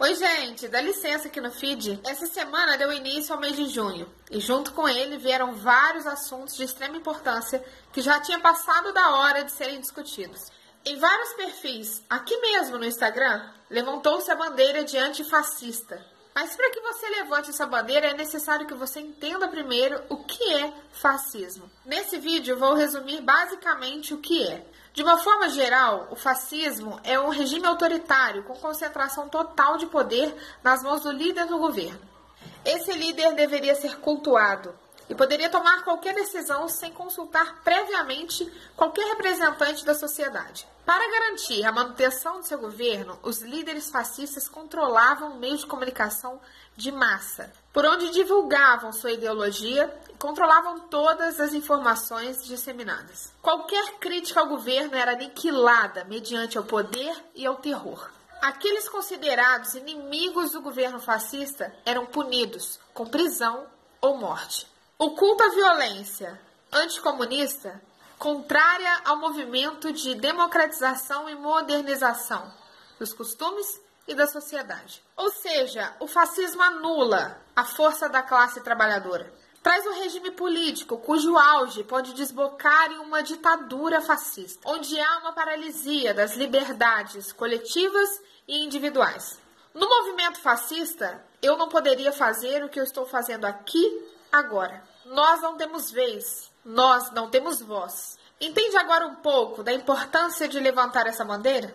Oi, gente, dá licença aqui no feed. Essa semana deu início ao mês de junho e, junto com ele, vieram vários assuntos de extrema importância que já tinha passado da hora de serem discutidos. Em vários perfis, aqui mesmo no Instagram, levantou-se a bandeira de antifascista. Mas para que você levante essa bandeira é necessário que você entenda primeiro o que é fascismo. Nesse vídeo vou resumir basicamente o que é. De uma forma geral, o fascismo é um regime autoritário com concentração total de poder nas mãos do líder do governo. Esse líder deveria ser cultuado e poderia tomar qualquer decisão sem consultar previamente qualquer representante da sociedade. Para garantir a manutenção de seu governo, os líderes fascistas controlavam o meio de comunicação de massa, por onde divulgavam sua ideologia e controlavam todas as informações disseminadas. Qualquer crítica ao governo era aniquilada mediante ao poder e ao terror. Aqueles considerados inimigos do governo fascista eram punidos com prisão ou morte. O culto à violência anticomunista contrária ao movimento de democratização e modernização dos costumes e da sociedade. Ou seja, o fascismo anula a força da classe trabalhadora. Traz um regime político cujo auge pode desbocar em uma ditadura fascista, onde há uma paralisia das liberdades coletivas e individuais. No movimento fascista, eu não poderia fazer o que eu estou fazendo aqui agora. Nós não temos vez, nós não temos voz. Entende agora um pouco da importância de levantar essa bandeira?